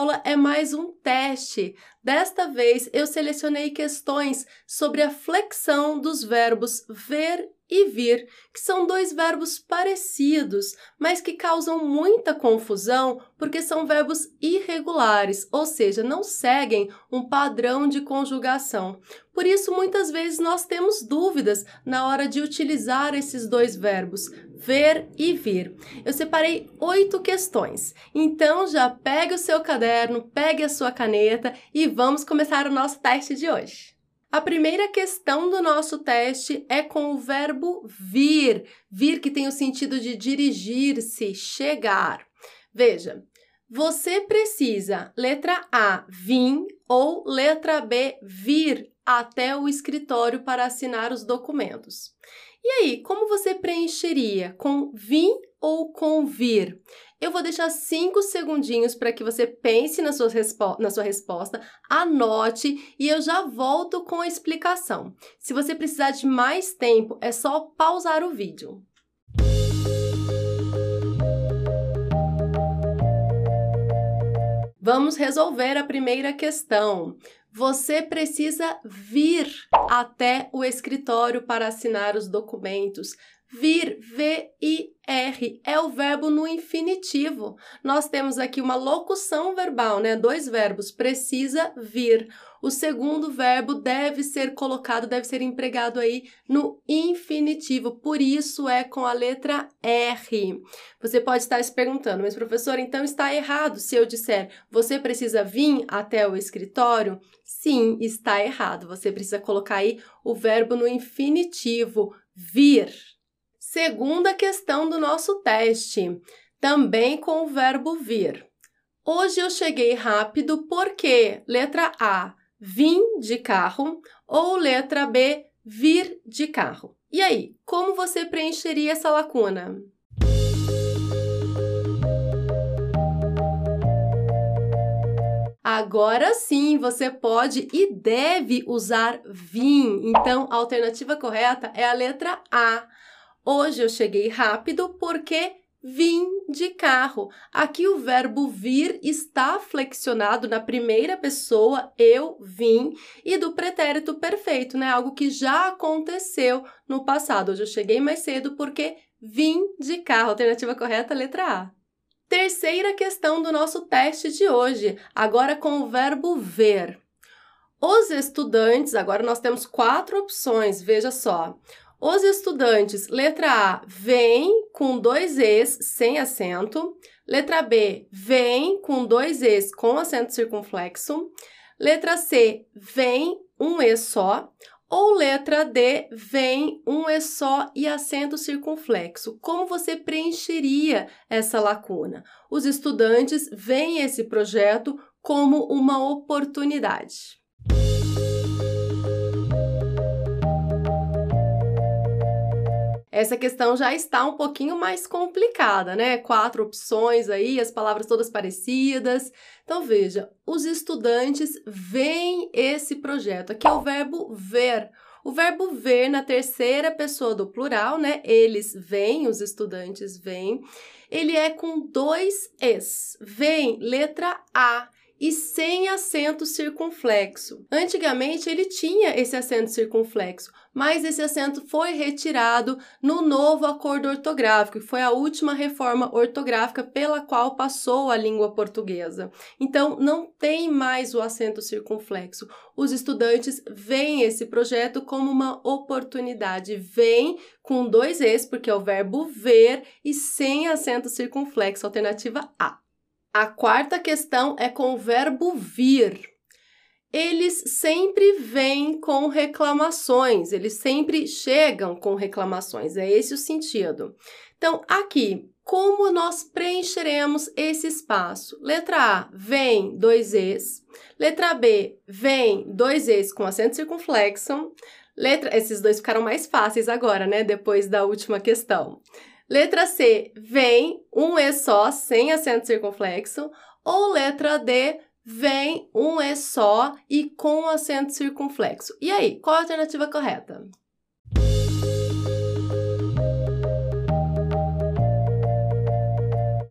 Aula é mais um teste. Desta vez eu selecionei questões sobre a flexão dos verbos ver e vir, que são dois verbos parecidos, mas que causam muita confusão porque são verbos irregulares, ou seja, não seguem um padrão de conjugação. Por isso, muitas vezes nós temos dúvidas na hora de utilizar esses dois verbos, ver e vir. Eu separei oito questões, então já pegue o seu caderno, pegue a sua caneta e vamos começar o nosso teste de hoje. A primeira questão do nosso teste é com o verbo vir. Vir que tem o sentido de dirigir-se, chegar. Veja, você precisa, letra A, vir ou letra B, vir até o escritório para assinar os documentos. E aí, como você preencheria? Com vir ou com vir? Eu vou deixar cinco segundinhos para que você pense na sua, na sua resposta, anote e eu já volto com a explicação. Se você precisar de mais tempo, é só pausar o vídeo. Vamos resolver a primeira questão. Você precisa vir até o escritório para assinar os documentos. Vir, V-I-R, é o verbo no infinitivo. Nós temos aqui uma locução verbal, né? Dois verbos, precisa vir. O segundo verbo deve ser colocado, deve ser empregado aí no infinitivo, por isso é com a letra R. Você pode estar se perguntando, mas professor, então está errado se eu disser você precisa vir até o escritório? Sim, está errado. Você precisa colocar aí o verbo no infinitivo, vir. Segunda questão do nosso teste, também com o verbo vir. Hoje eu cheguei rápido porque, letra A, vim de carro, ou letra B, vir de carro. E aí, como você preencheria essa lacuna? Agora sim, você pode e deve usar vim. Então, a alternativa correta é a letra A. Hoje eu cheguei rápido porque vim de carro. Aqui o verbo vir está flexionado na primeira pessoa, eu vim, e do pretérito perfeito, né? Algo que já aconteceu no passado. Hoje eu cheguei mais cedo porque vim de carro. Alternativa correta, letra A. Terceira questão do nosso teste de hoje, agora com o verbo ver. Os estudantes, agora nós temos quatro opções, veja só. Os estudantes, letra A, vêm com dois Es sem acento. Letra B, vem com dois Es com acento circunflexo. Letra C, vem um E só. Ou letra D, vem um E só e acento circunflexo. Como você preencheria essa lacuna? Os estudantes veem esse projeto como uma oportunidade. Essa questão já está um pouquinho mais complicada, né? Quatro opções aí, as palavras todas parecidas. Então, veja, os estudantes veem esse projeto. Aqui é o verbo ver. O verbo ver na terceira pessoa do plural, né? Eles vêm, os estudantes vêm. Ele é com dois es. Vem, letra A e sem acento circunflexo. Antigamente ele tinha esse acento circunflexo, mas esse acento foi retirado no novo acordo ortográfico, que foi a última reforma ortográfica pela qual passou a língua portuguesa. Então não tem mais o acento circunflexo. Os estudantes veem esse projeto como uma oportunidade. Vem com dois es, porque é o verbo ver, e sem acento circunflexo, alternativa A. A quarta questão é com o verbo vir. Eles sempre vêm com reclamações, eles sempre chegam com reclamações, é esse o sentido. Então, aqui, como nós preencheremos esse espaço? Letra A, vem dois Es. Letra B, vem dois Es com acento circunflexo. Letra, esses dois ficaram mais fáceis agora, né? Depois da última questão. Letra C, vem um E só, sem acento circunflexo. Ou letra D, vem um E só e com acento circunflexo. E aí, qual a alternativa correta?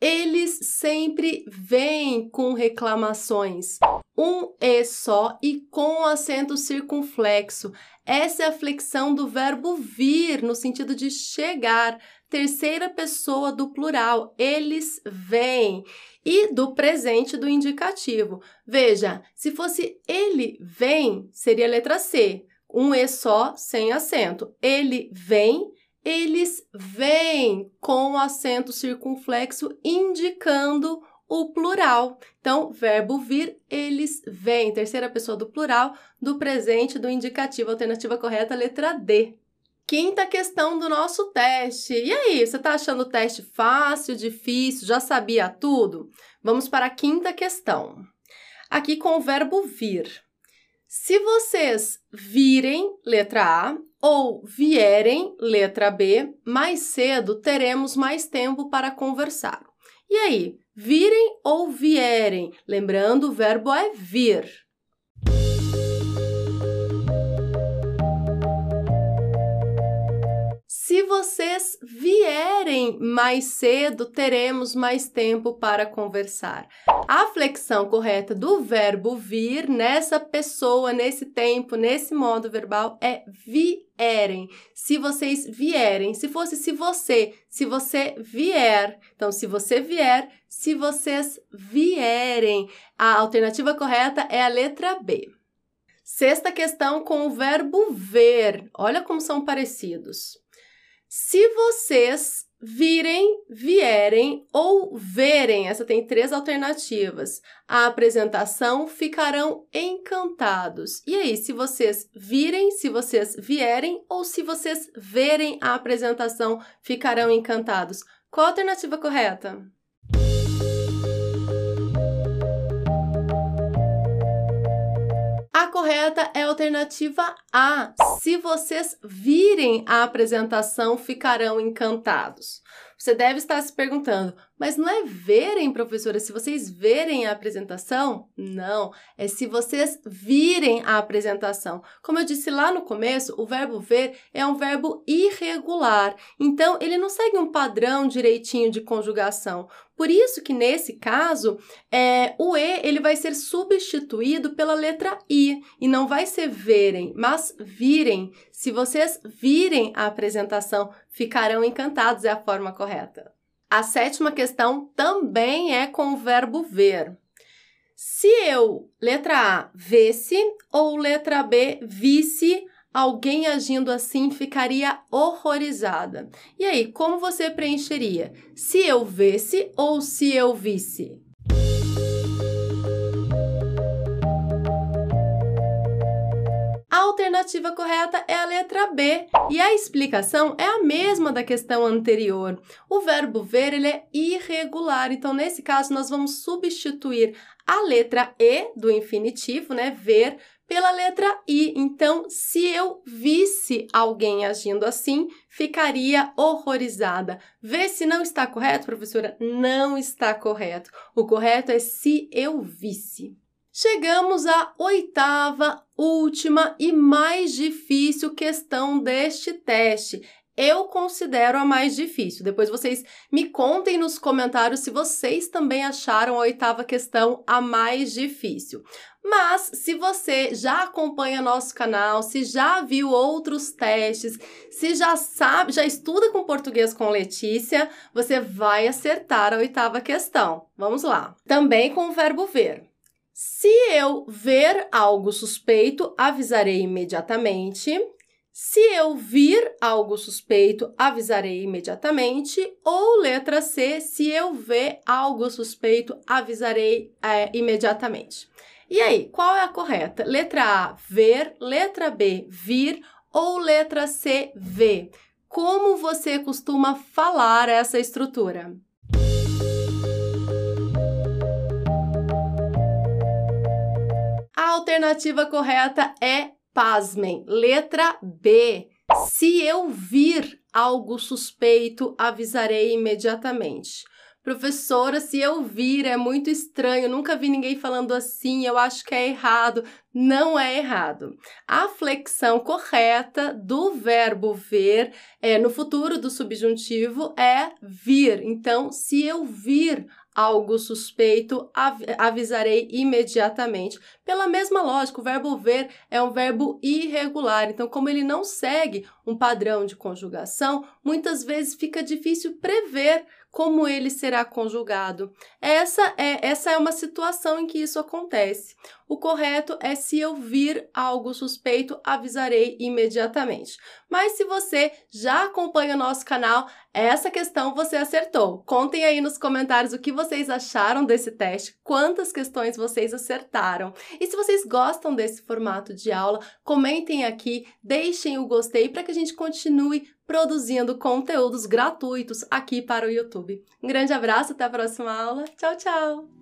Eles sempre vêm com reclamações. Um E só e com acento circunflexo. Essa é a flexão do verbo vir, no sentido de chegar. Terceira pessoa do plural. Eles vêm. E do presente do indicativo. Veja, se fosse ele vem, seria a letra C. Um E só, sem acento. Ele vem eles vêm com acento circunflexo indicando o plural. Então, verbo vir, eles vêm. Terceira pessoa do plural, do presente, do indicativo. Alternativa correta, letra D. Quinta questão do nosso teste. E aí, você está achando o teste fácil, difícil? Já sabia tudo? Vamos para a quinta questão. Aqui com o verbo vir. Se vocês virem, letra A, ou vierem, letra B, mais cedo teremos mais tempo para conversar. E aí, virem ou vierem? Lembrando, o verbo é vir. Vocês vierem mais cedo, teremos mais tempo para conversar. A flexão correta do verbo vir nessa pessoa, nesse tempo, nesse modo verbal é vierem. Se vocês vierem, se fosse se você, se você vier. Então, se você vier, se vocês vierem. A alternativa correta é a letra B. Sexta questão com o verbo ver. Olha como são parecidos. Se vocês virem, vierem ou verem, essa tem três alternativas. A apresentação ficarão encantados. E aí, se vocês virem, se vocês vierem ou se vocês verem a apresentação, ficarão encantados. Qual a alternativa correta? Correta é a alternativa A. Se vocês virem a apresentação, ficarão encantados. Você deve estar se perguntando, mas não é verem, professora, se vocês verem a apresentação? Não, é se vocês virem a apresentação. Como eu disse lá no começo, o verbo ver é um verbo irregular, então ele não segue um padrão direitinho de conjugação. Por isso que nesse caso, é, o E ele vai ser substituído pela letra I e não vai ser verem, mas virem. Se vocês virem a apresentação, ficarão encantados, é a forma correta. A sétima questão também é com o verbo ver. Se eu, letra A, vesse ou letra B, visse alguém agindo assim, ficaria horrorizada. E aí, como você preencheria? Se eu vesse ou se eu visse? Alternativa correta é a letra B e a explicação é a mesma da questão anterior. O verbo ver ele é irregular, então nesse caso nós vamos substituir a letra E do infinitivo, né, ver, pela letra I. Então, se eu visse alguém agindo assim, ficaria horrorizada. Vê se não está correto, professora? Não está correto. O correto é se eu visse. Chegamos à oitava, última e mais difícil questão deste teste. Eu considero a mais difícil. Depois vocês me contem nos comentários se vocês também acharam a oitava questão a mais difícil. Mas se você já acompanha nosso canal, se já viu outros testes, se já sabe, já estuda com português com Letícia, você vai acertar a oitava questão. Vamos lá. Também com o verbo ver. Se eu ver algo suspeito, avisarei imediatamente. Se eu vir algo suspeito, avisarei imediatamente. Ou letra C, se eu ver algo suspeito, avisarei é, imediatamente. E aí, qual é a correta? Letra A, ver. Letra B, vir. Ou letra C, ver. como você costuma falar essa estrutura? A alternativa correta é pasmem, letra B. Se eu vir algo suspeito, avisarei imediatamente. Professora, se eu vir, é muito estranho, nunca vi ninguém falando assim, eu acho que é errado. Não é errado. A flexão correta do verbo ver é, no futuro do subjuntivo é vir. Então, se eu vir algo suspeito, av avisarei imediatamente. Pela mesma lógica, o verbo ver é um verbo irregular, então, como ele não segue um padrão de conjugação, muitas vezes fica difícil prever como ele será conjugado. Essa é, essa é uma situação em que isso acontece. O correto é se eu vir algo suspeito, avisarei imediatamente. Mas se você já acompanha o nosso canal, essa questão você acertou. Contem aí nos comentários o que vocês acharam desse teste, quantas questões vocês acertaram. E se vocês gostam desse formato de aula, comentem aqui, deixem o gostei para que a gente continue produzindo conteúdos gratuitos aqui para o YouTube. Um grande abraço, até a próxima aula. Tchau, tchau!